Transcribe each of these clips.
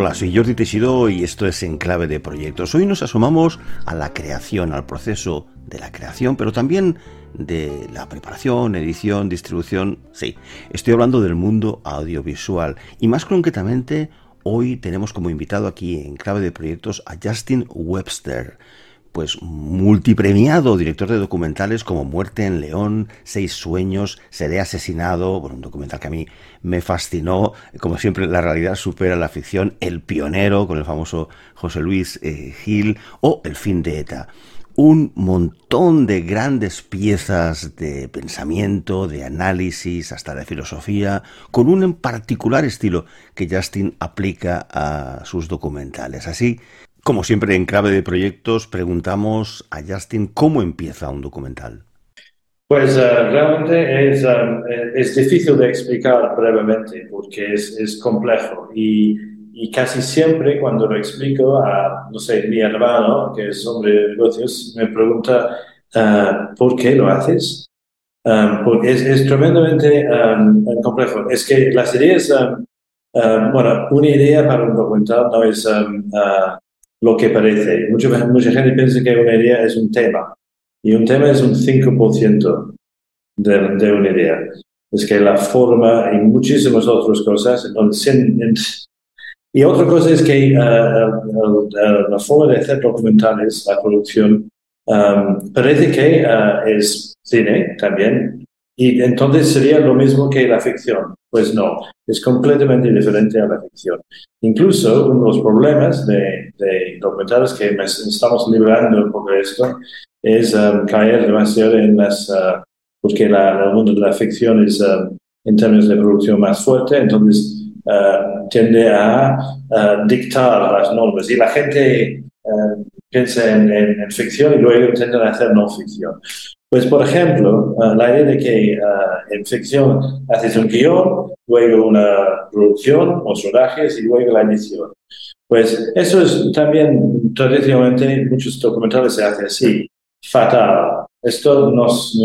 Hola, soy Jordi Teixidó y esto es Enclave de Proyectos. Hoy nos asomamos a la creación, al proceso de la creación, pero también de la preparación, edición, distribución. Sí, estoy hablando del mundo audiovisual y más concretamente hoy tenemos como invitado aquí en Clave de Proyectos a Justin Webster pues multipremiado director de documentales como Muerte en León, Seis Sueños, Seré asesinado, bueno, un documental que a mí me fascinó, como siempre la realidad supera la ficción, El pionero con el famoso José Luis eh, Gil o El fin de ETA un montón de grandes piezas de pensamiento, de análisis, hasta de filosofía, con un en particular estilo que Justin aplica a sus documentales. Así, como siempre en clave de proyectos, preguntamos a Justin cómo empieza un documental. Pues eh, realmente es, eh, es, difícil de explicar brevemente porque es, es complejo y y casi siempre cuando lo explico a, no sé, mi hermano, que es hombre de negocios, me pregunta, ah, ¿por qué lo haces? Ah, porque es, tremendamente ah, complejo. Es que las ideas, bueno, una idea para un documental no es lo que parece. Mucha, mucha gente piensa que una idea es un tema y un tema es un 5% de, de una idea. Es que la forma y muchísimas otras cosas, y otra cosa es que eh, la forma de hacer documentales, la producción, um, parece que uh, es cine también, y entonces sería lo mismo que la ficción. Pues no, es completamente diferente a la ficción. Incluso uno de los problemas de, documentales que estamos librando un poco de esto es um, caer demasiado en las... Uh, porque la, el mundo de la ficción es um, en términos de producción más fuerte, entonces uh, tiende a uh, dictar las normas y la gente uh, piensa en, ficción y luego a hacer no ficción. Pues, por ejemplo, la idea de que en ficción haces un guion, luego una producción, los rodajes y luego la edición. Pues eso es también, tradicionalmente, muchos documentales se hace así, fatal. Esto nos,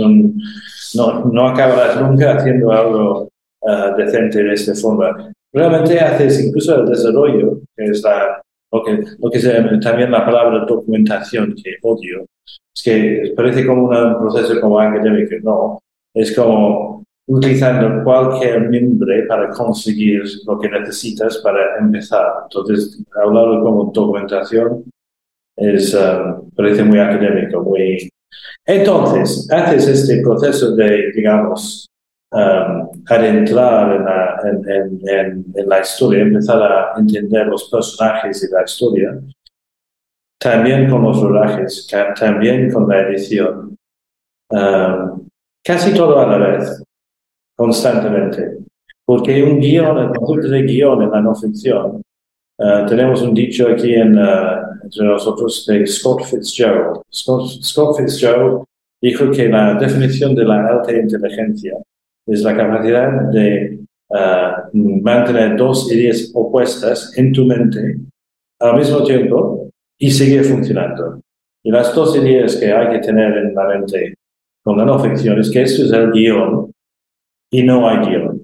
no, no, acabarás nunca haciendo algo uh, decente de esta forma realmente haces incluso el desarrollo, que es lo que, lo que también la palabra documentación, que odio, es que parece como un proceso académico, no, es como utilizando cualquier nombre para conseguir lo que necesitas para empezar. Entonces, hablar como documentación es, um, parece muy académico, muy... Entonces, haces este proceso de, digamos, um, adentrar en la, en, en, en la, historia, empezar a entender los personajes y la historia, también con los rodajes, también con la edición, um, casi todo a la vez, constantemente. Porque un guion, el concepto de guion en la no ficción, uh, tenemos un dicho aquí en, uh, entre nosotros de Scott Fitzgerald. Scott, Scott Fitzgerald dijo que la definición de la alta inteligencia es la capacidad de uh, mantener dos ideas opuestas en tu mente al mismo tiempo y seguir funcionando. Y las dos ideas que hay que tener en la mente con la no ficción es que esto es el guion y no hay guion.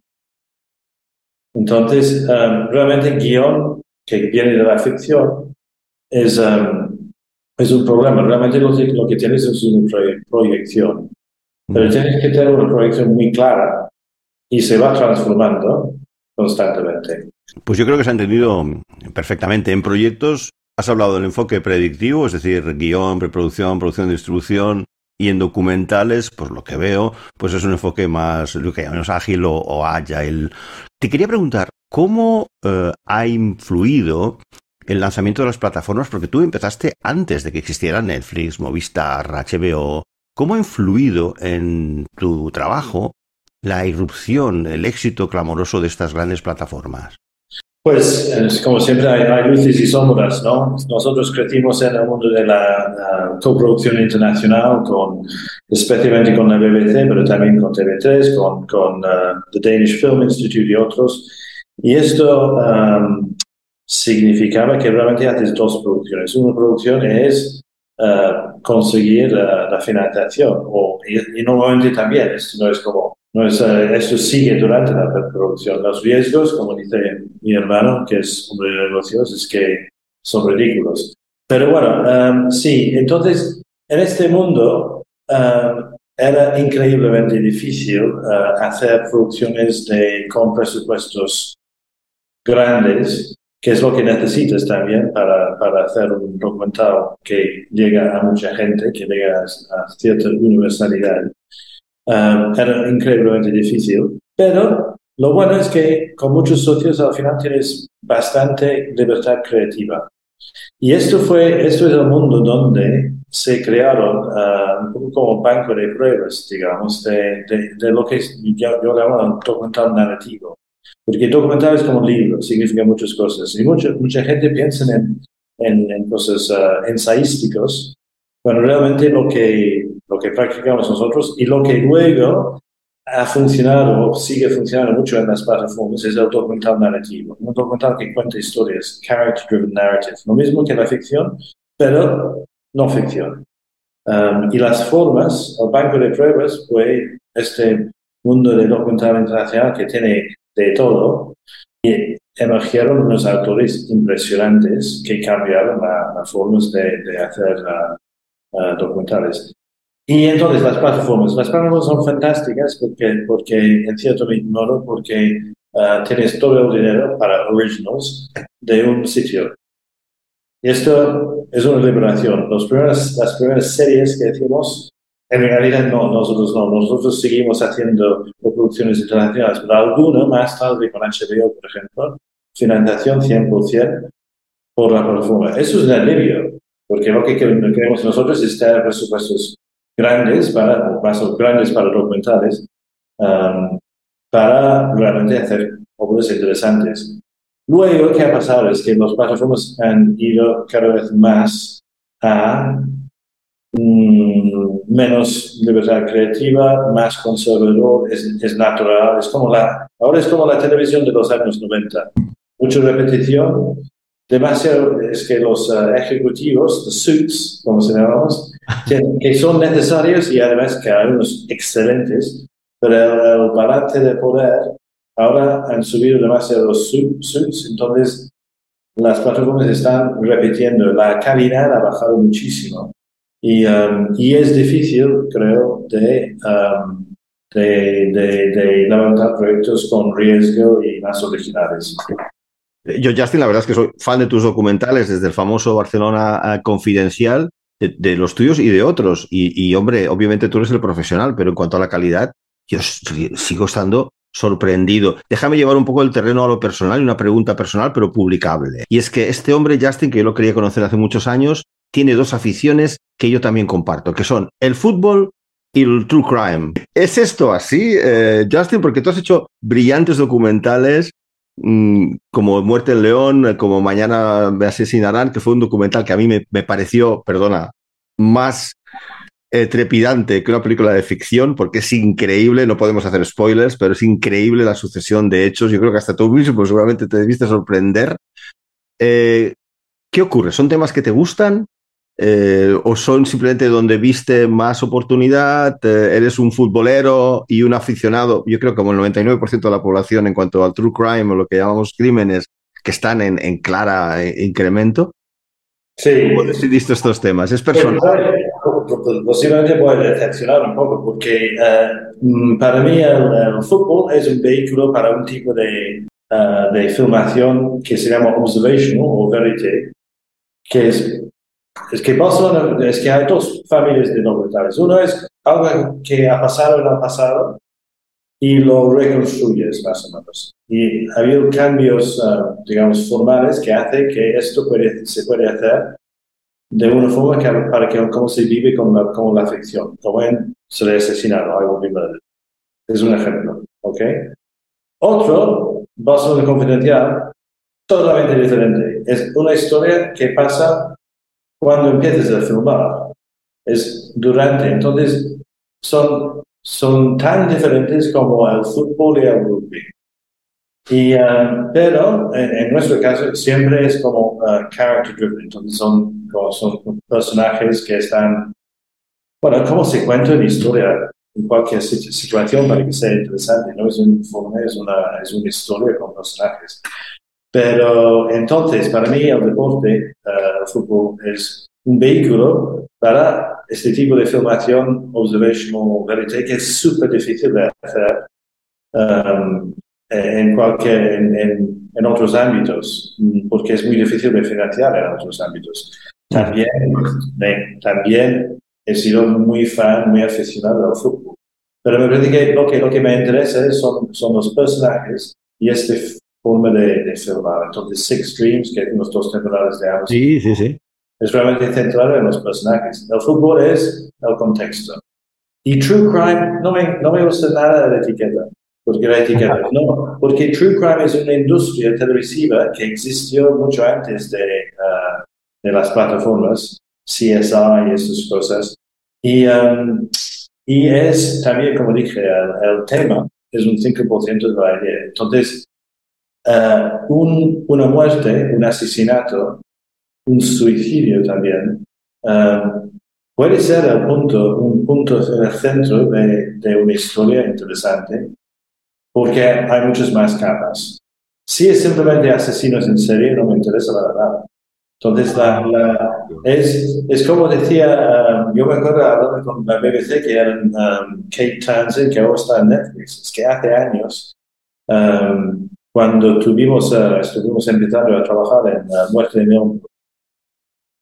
Entonces, um, realmente guion que viene de la ficción es, um, es un problema. Realmente lo, lo que tienes es una proyección. Pero tienes que tener una proyección muy clara y se va transformando constantemente. Pues yo creo que se ha entendido perfectamente. En proyectos has hablado del enfoque predictivo, es decir, guion, preproducción, producción, distribución. Y en documentales, por lo que veo, pues es un enfoque más, lo ágil o, o agile. Te quería preguntar, ¿cómo eh, ha influido el lanzamiento de las plataformas? Porque tú empezaste antes de que existieran Netflix, Movistar, HBO. ¿Cómo ha influido en tu trabajo la irrupción, el éxito clamoroso de estas grandes plataformas? Pues, como siempre, hay, luces y sombras, ¿no? Nosotros crecimos en el mundo de la, coproducción internacional, con, especialmente con la BBC, pero también con TV3, con, uh, The Danish Film Institute y otros. Y esto um, significaba que realmente haces dos producciones. Una producción es uh, conseguir uh, la financiación, o, y, y, normalmente también, esto no es como no es, eh, eso sigue durante la producción. Los riesgos, como dice mi hermano, que es hombre de negocios, es que son ridículos. Pero bueno, em, sí, entonces en este mundo em, era increíblemente difícil eh, hacer producciones de, con presupuestos grandes, que es lo que necesitas también para, para hacer un documental que llega a mucha gente, que llega a cierta universalidad. Um, era increíblemente difícil, pero lo bueno es que con muchos socios al final tienes bastante libertad creativa. Y esto fue, esto es el mundo donde se crearon uh, un poco como banco de pruebas, digamos, de, de, lo que yo, yo llamo documental narrativo. Porque documental es como libro, significa muchas cosas. Y mucha, mucha gente piensa en, en, cosas uh, ensayísticos, bueno, realmente lo que lo que practicamos nosotros y lo que luego ha funcionado o sigue funcionando mucho en las plataformas es el documental narrativo, un documental que cuenta historias, character-driven narrative, lo mismo que la ficción, pero no ficción. Um, y las formas, el banco de pruebas fue este mundo de documental internacional que tiene de todo y emergieron unos autores impresionantes que cambiaron las formas de, hacer uh, uh, documentales. Y entonces las plataformas, las plataformas son fantásticas porque, porque en cierto modo, porque uh, tienes todo el dinero para originals de un sitio. Y esto es una liberación. Los primeras, las primeras series que hicimos, en realidad no, nosotros no, nosotros seguimos haciendo producciones internacionales, pero alguna más tarde con HBO, por ejemplo, financiación 100% por la plataforma. Eso es un alivio, porque lo que queremos nosotros es tener presupuestos grandes para, más grandes para documentales, um, para realmente hacer obras interesantes. Luego, ¿qué ha pasado? Es que los plataformas han ido cada vez más a mm, menos libertad creativa, más conservador, es, es, natural, es como la, ahora es como la televisión de los años 90. Mucha repetición, demasiado, es que los uh, ejecutivos, los suits, como se llamamos, que, son necesarios y además que hay unos excelentes, pero el, balance de poder ahora han subido demasiado los suits, entonces las plataformas están repitiendo, la calidad ha bajado muchísimo y, um, y es difícil, creo, de, um, de, de, de levantar proyectos con riesgo y más originales. Yo, Justin, la verdad es que soy fan de tus documentales, desde el famoso Barcelona Confidencial, de, los tuyos y de otros. Y, hombre, obviamente tú eres el profesional, pero en cuanto a la calidad, yo sigo estando sorprendido. Déjame llevar un poco el terreno a lo personal y una pregunta personal, pero publicable. Y es que este hombre, Justin, que yo lo quería conocer hace muchos años, tiene dos aficiones que yo también comparto, que son el fútbol y el true crime. ¿Es esto así, eh, Justin? Porque tú has hecho brillantes documentales Mm, como Muerte en León, como Mañana me asesinarán, que fue un documental que a mí me, pareció, perdona, más eh, trepidante que una película de ficción, porque es increíble, no podemos hacer spoilers, pero es increíble la sucesión de hechos. Yo creo que hasta tú mismo seguramente te debiste sorprender. Eh, ¿Qué ocurre? ¿Son temas que te gustan? Eh, o son simplemente donde viste más oportunidad, eh, eres un futbolero y un aficionado, yo creo que como el 99% de la población en cuanto al true crime o lo que llamamos crímenes que están en, en clara eh, incremento. Sí. ¿Cómo decidiste estos temas? ¿Es personal? Posiblemente puede decepcionar un poco porque mm, para mí el, fútbol es un vehículo para un tipo de, de filmación que se llama observational o verité, que es es que Barcelona, es que hay dos familias de documentales. Uno es algo que ha pasado en el pasado y lo reconstruyes más o menos. Y ha habido cambios, ah, digamos, formales que hace que esto se puede hacer de una forma que, para que como se vive con la, con la ficción, como en Se le asesinaron, algo Es un ejemplo, ¿ok? Otro, Barcelona Confidencial, totalmente diferente. Es una historia que pasa cuando empiezas a filmar. Es durante. Entonces, son, son tan diferentes como el fútbol y el rugby. Y, uh, pero en, nuestro caso siempre es como uh, character driven, entonces son, son personajes que están, bueno, como se cuenta una historia en cualquier situación para que sea interesante, no es un informe, es una, es una historia con personajes. Pero entonces, para mí el deporte, uh, el fútbol, es un vehículo para este tipo de filmación observational verité que es súper difícil de hacer um, en, cualquier, en, en, otros ámbitos, porque es muy difícil de financiar en otros ámbitos. También, también he sido muy fan, muy aficionado al fútbol. Pero me parece que lo que, lo que me interesa son, son los personajes y esta forma de, de filmar. Entonces, Six Streams, que unos dos temporadas de años. Sí, sí, sí. Es realmente centrado en los personajes. El fútbol es el contexto. Y True Crime, no me, no me gusta nada de la etiqueta. Porque la etiqueta, no, porque True Crime es una industria televisiva que existió mucho antes de, uh, de las plataformas, CSI y estas cosas. Y, um, y es también, como dije, el, tema es un 5% de la idea. Entonces, uh, un, una muerte, un asesinato, un suicidio también, uh, puede ser el punto, un punto en el centro de, de una historia interesante porque hay muchas más capas. Si es simplemente asesinos en serie, no me interesa la verdad. Entonces, la, es, es como decía, um, yo me acuerdo hablando con la BBC, que era um, Kate Townsend, que ahora está en Netflix, es que hace años, um, cuando tuvimos, uh, estuvimos empezando a trabajar en la muerte de Milton,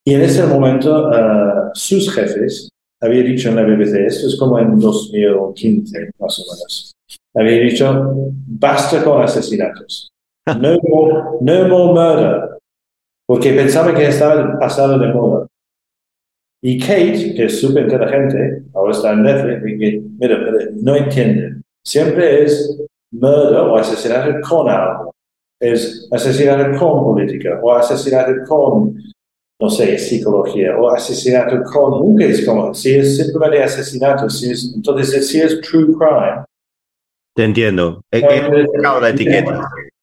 y en ese momento uh, sus jefes habían dicho en la BBC, esto es como en 2015, más o menos, había dicho, basta con asesinatos. No more, no more murder. Porque pensaba que estaba pasado de moda. Y Kate, que es súper inteligente, ahora está en Netflix, y mira, no entiende. Siempre es murder o asesinato con algo. Es asesinato con política o asesinato con, no sé, psicología o asesinato con, nunca es como, si es simplemente asesinato, si es, entonces si es true crime, te entiendo. La etiqueta.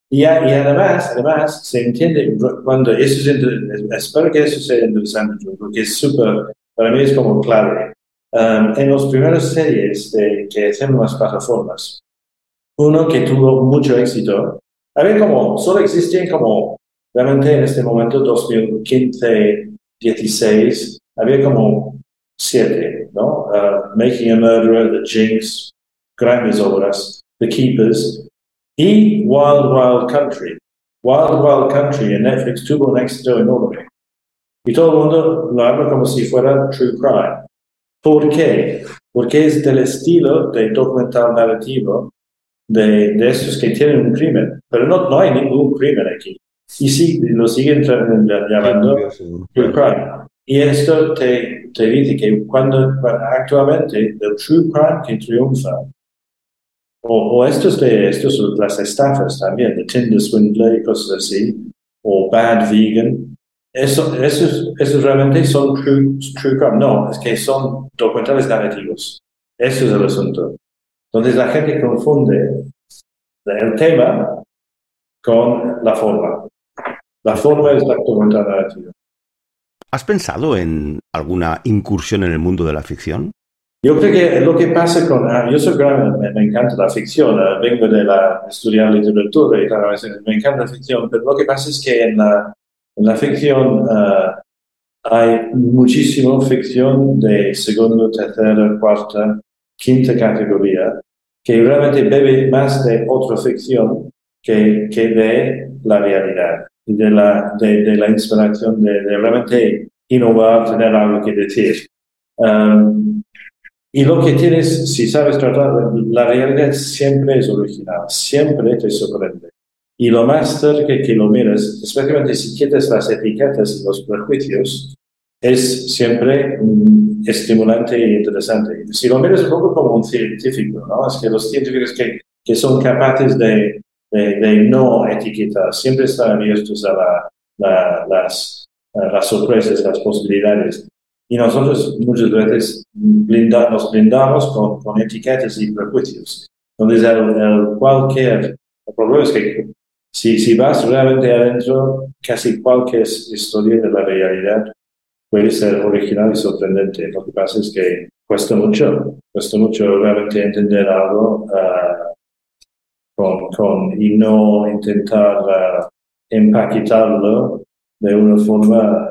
Y, y, además, además, se entiende cuando eso es espero que eso sea interesante, porque es súper, para mí es como clave. Um, en las primeras series de, que hacemos las plataformas, uno que tuvo mucho éxito, había como, solo existían como, realmente en este momento, 2015, 16, había como siete, ¿no? Uh, Making a Murderer, The Jinx, grandes obras. The Keepers, y Wild Wild Country. Wild Wild Country en Netflix tuvo un éxito enorme. Y todo el mundo lo habla como si fuera True Crime. ¿Por qué? Porque es del estilo de documental narrativo de, de estos que tienen un crimen. Pero no, no hay ningún crimen aquí. Y sí, lo siguen llamando True Crime. Y esto te, te dice que cuando actualmente el True Crime que triunfa o, estos de estos, las estafas también, de Tinder Swindler y cosas así, o Bad Vegan. Eso, esos, esos realmente son true, true crime. No, es que son documentales narrativos. Eso es el asunto. Entonces la gente confunde el tema con la forma. La forma es la narrativa. ¿Has pensado en alguna incursión en el mundo de la ficción? Yo creo que lo que pasa con... Ah, yo soy gran, me, encanta la ficción, ah, vengo de la, estudiar literatura y tal, me encanta la ficción, pero lo que pasa es que en la, en la ficción ah, hay muchísima ficción de segunda, tercera, cuarta, quinta categoría que realmente bebe más de otra ficción que, que de la realidad y de la, de, de la inspiración de, de, realmente innovar, tener algo que decir. Um, y lo que tienes, si sabes tratar, la realidad siempre es original, siempre te sorprende. Y lo más cerca que lo miras, especialmente si quitas las etiquetas y los prejuicios, es siempre mm, estimulante e interesante. Si lo miras un poco como un científico, ¿no? Es que los científicos que, que son capaces de, de, no etiquetar siempre están abiertos a las, las sorpresas, las posibilidades. Y nosotros muchas veces nos blindamos con, con, etiquetas y prejuicios. Entonces, el, cualquier, el problema es que si, si vas realmente adentro, casi cualquier historia de la realidad puede ser original y sorprendente. Lo que pasa es que cuesta mucho, cuesta mucho realmente entender algo uh, con, con, y no intentar uh, empaquetarlo de una forma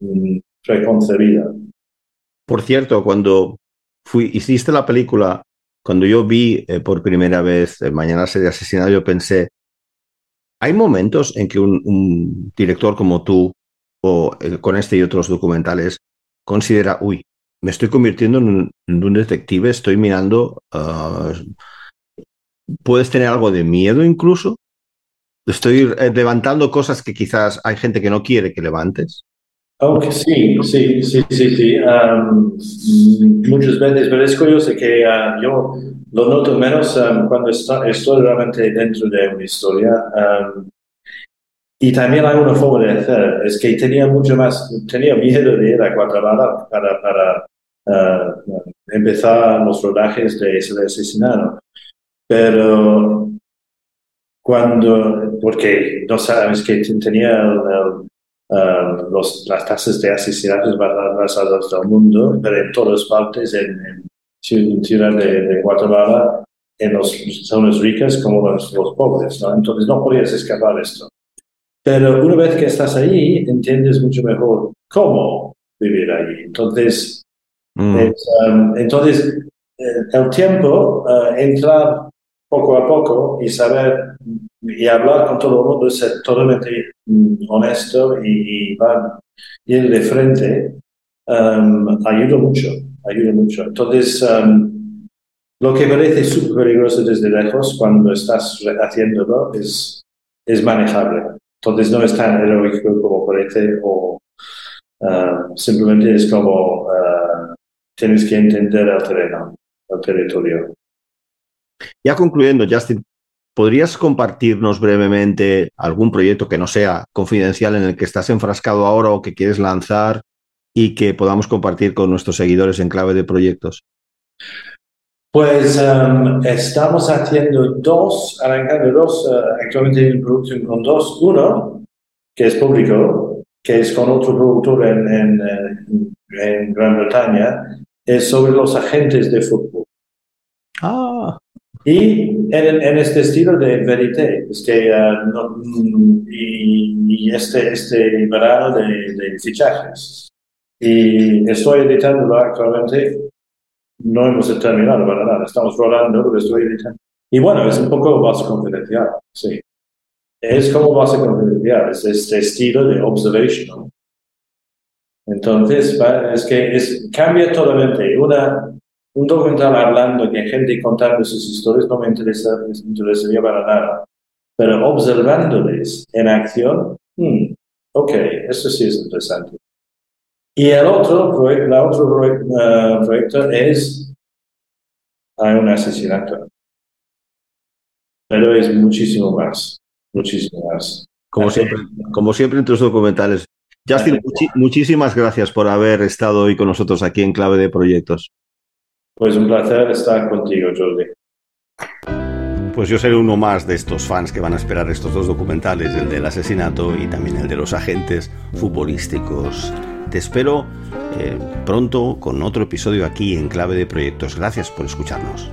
uh, preconcebida. Por cierto, cuando fui, hiciste la película, cuando yo vi eh, por primera vez eh, Mañana sería asesinado, yo pensé, hay momentos en que un director como tú o con este y otros documentales considera, uy, me estoy convirtiendo en un, detective, estoy mirando, ah, puedes tener algo de miedo incluso, estoy levantando cosas que quizás hay gente que no quiere que levantes. Okay, sí, sí, sí, sí, sí. muchas veces, pero es curioso que ah, yo lo noto menos cuando estoy realmente dentro de una historia. Y también hay una forma de hacer, es que tenía mucho más, tenía miedo de ir a Guatemala para, para uh, empezar los rodajes de ese asesinato. Pero cuando, porque no sabes que tenía uh, los, las tasas de asesinatos más altas del mundo, pero en todas partes, en, en ciudad de, Guatemala, en las zonas ricas como los, los pobres, ¿no? Entonces no podías escapar esto. Pero una vez que estás ahí, entiendes mucho mejor cómo vivir ahí. Entonces, mm. um, entonces eh, el tiempo, uh, entrar poco a poco y saber y hablar con todo el mundo, ser totalmente mm, honesto y, ir de frente, um, ayuda mucho, ayuda mucho. Entonces, um, lo que parece súper peligroso desde lejos cuando estás haciéndolo es, es manejable. Entonces no es tan heroico como parece o uh, simplemente es como uh, tienes que entender el terreno, el territorio. Ya concluyendo, Justin, ¿podrías compartirnos brevemente algún proyecto que no sea confidencial en el que estás enfrascado ahora o que quieres lanzar y que podamos compartir con nuestros seguidores en clave de proyectos? Pues um, estamos haciendo dos, arrancando dos, uh, actualmente en producción con dos. Uno, que es público, que es con otro productor en, en, en Gran Bretaña, es sobre los agentes de fútbol. Ah. Y en, en este estilo de verité, es que, uh, y, y, este, este verano de, de fichajes. Y estoy editándolo actualmente no hemos terminado para nada, estamos rodando, pero estoy editando. Y bueno, es un poco base confidencial, sí. Es como base confidencial, es este estilo de observational. Entonces, es que es, cambia totalmente. Una, un documental hablando que gente contando sus historias no me interesa, me interesaría para nada. Pero observándoles en acción, hmm, ok, eso sí es interesante. Y el otro, proyecto, la otro uh, proyecto es hay un asesinato. Pero es muchísimo más, muchísimo más. Como siempre, como siempre en tus documentales. Justin, muchísimas gracias por haber estado hoy con nosotros aquí en Clave de Proyectos. Pues un placer estar contigo, Jordi. Pues yo seré uno más de estos fans que van a esperar estos dos documentales, el del asesinato y también el de los agentes futbolísticos. Te espero eh, pronto con otro episodio aquí en Clave de Proyectos. Gracias por escucharnos.